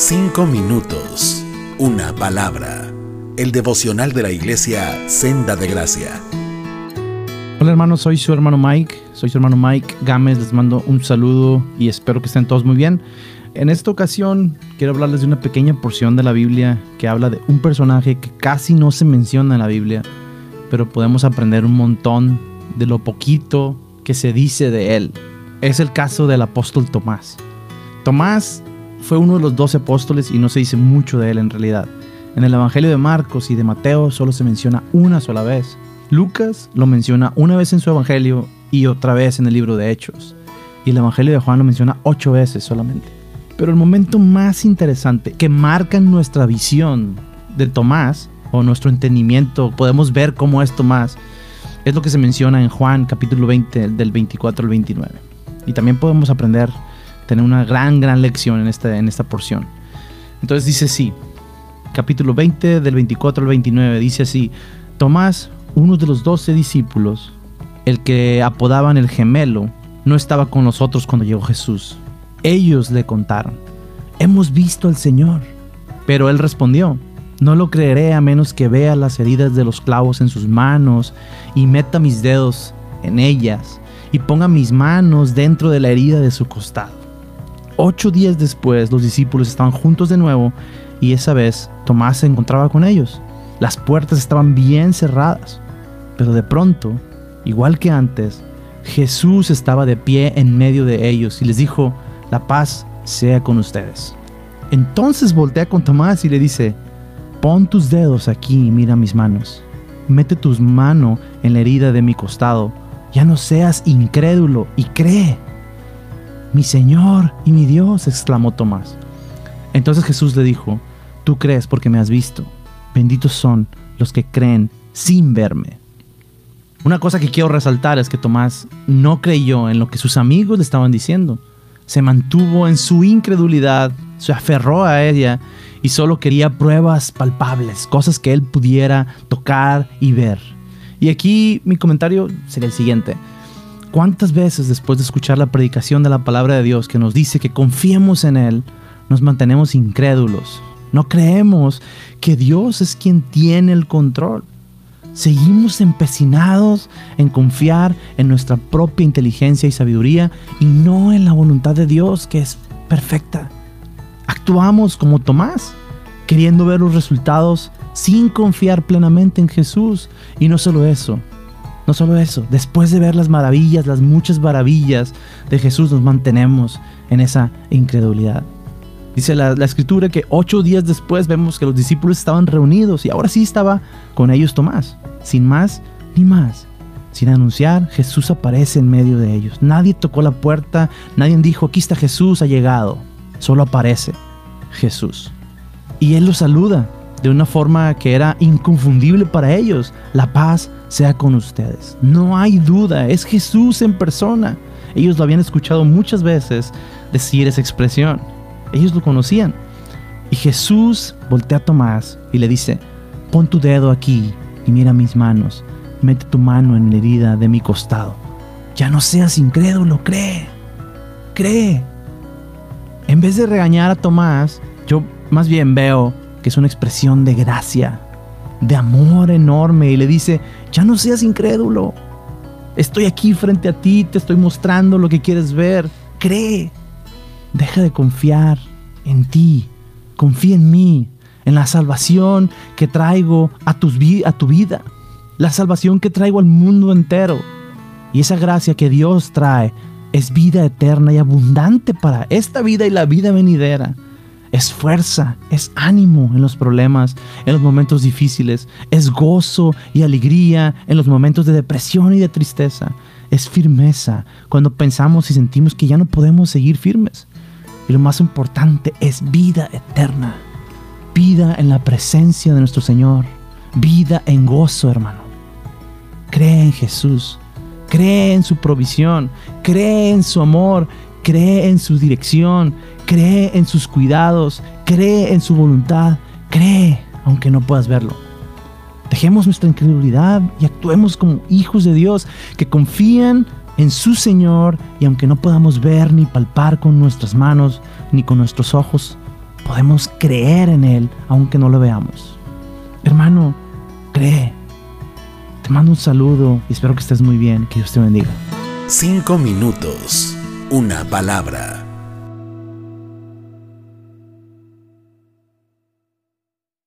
Cinco minutos, una palabra. El devocional de la iglesia Senda de Gracia. Hola hermanos, soy su hermano Mike, soy su hermano Mike Gámez, les mando un saludo y espero que estén todos muy bien. En esta ocasión quiero hablarles de una pequeña porción de la Biblia que habla de un personaje que casi no se menciona en la Biblia, pero podemos aprender un montón de lo poquito que se dice de él. Es el caso del apóstol Tomás. Tomás fue uno de los doce apóstoles y no se dice mucho de él en realidad. En el Evangelio de Marcos y de Mateo solo se menciona una sola vez. Lucas lo menciona una vez en su Evangelio y otra vez en el libro de Hechos. Y el Evangelio de Juan lo menciona ocho veces solamente. Pero el momento más interesante que marca nuestra visión de Tomás o nuestro entendimiento, podemos ver cómo es Tomás, es lo que se menciona en Juan capítulo 20 del 24 al 29. Y también podemos aprender tener una gran, gran lección en esta, en esta porción. Entonces dice así, capítulo 20 del 24 al 29, dice así, Tomás, uno de los doce discípulos, el que apodaban el gemelo, no estaba con nosotros cuando llegó Jesús. Ellos le contaron, hemos visto al Señor. Pero él respondió, no lo creeré a menos que vea las heridas de los clavos en sus manos y meta mis dedos en ellas y ponga mis manos dentro de la herida de su costado. Ocho días después los discípulos estaban juntos de nuevo y esa vez Tomás se encontraba con ellos. Las puertas estaban bien cerradas, pero de pronto, igual que antes, Jesús estaba de pie en medio de ellos y les dijo, la paz sea con ustedes. Entonces voltea con Tomás y le dice, pon tus dedos aquí y mira mis manos. Mete tus manos en la herida de mi costado. Ya no seas incrédulo y cree. Mi Señor y mi Dios, exclamó Tomás. Entonces Jesús le dijo, Tú crees porque me has visto. Benditos son los que creen sin verme. Una cosa que quiero resaltar es que Tomás no creyó en lo que sus amigos le estaban diciendo. Se mantuvo en su incredulidad, se aferró a ella y solo quería pruebas palpables, cosas que él pudiera tocar y ver. Y aquí mi comentario sería el siguiente. ¿Cuántas veces después de escuchar la predicación de la palabra de Dios que nos dice que confiemos en Él, nos mantenemos incrédulos? No creemos que Dios es quien tiene el control. Seguimos empecinados en confiar en nuestra propia inteligencia y sabiduría y no en la voluntad de Dios que es perfecta. Actuamos como Tomás, queriendo ver los resultados sin confiar plenamente en Jesús. Y no solo eso, no solo eso, después de ver las maravillas, las muchas maravillas de Jesús, nos mantenemos en esa incredulidad. Dice la, escritura que ocho días después vemos que los discípulos estaban reunidos y ahora sí estaba con ellos Tomás. Sin más ni más. Sin anunciar, Jesús aparece en medio de ellos. Nadie tocó la puerta, nadie dijo, aquí está Jesús, ha llegado. Solo aparece Jesús. Y Él los saluda de una forma que era inconfundible para ellos. La paz sea con ustedes. No hay duda, es Jesús en persona. Ellos lo habían escuchado muchas veces decir esa expresión. Ellos lo conocían. Y Jesús voltea a Tomás y le dice, pon tu dedo aquí y mira mis manos. Mete tu mano en la herida de mi costado. Ya no seas incrédulo, cree. Cree. En vez de regañar a Tomás, yo más bien veo que es una expresión de gracia, de amor enorme y le dice, ya no seas incrédulo. Estoy aquí frente a ti, te estoy mostrando lo que quieres ver. Cree. Deja de confiar en ti. Confía en mí, en la salvación que traigo a, tus a tu vida. La salvación que traigo al mundo entero. Y esa gracia que Dios trae es vida eterna y abundante para esta vida y la vida venidera es fuerza, es ánimo en los problemas, en los momentos difíciles, es gozo y alegría en los momentos de depresión y de tristeza, es firmeza cuando pensamos y sentimos que ya no podemos seguir firmes. Y lo más importante es vida eterna, vida en la presencia de nuestro Señor, vida en gozo, hermano. Cree en Jesús, cree en su provisión, cree en su amor, cree en su dirección, cree en sus cuidados, cree en su voluntad, cree aunque no puedas verlo. Dejemos nuestra incredulidad y actuemos como hijos de Dios que confían en su Señor y aunque no podamos ver ni palpar con nuestras manos ni con nuestros ojos, podemos creer en Él aunque no lo veamos. Hermano, cree. Te mando un saludo y espero que estés muy bien. Que Dios te bendiga. Cinco minutos. Una palabra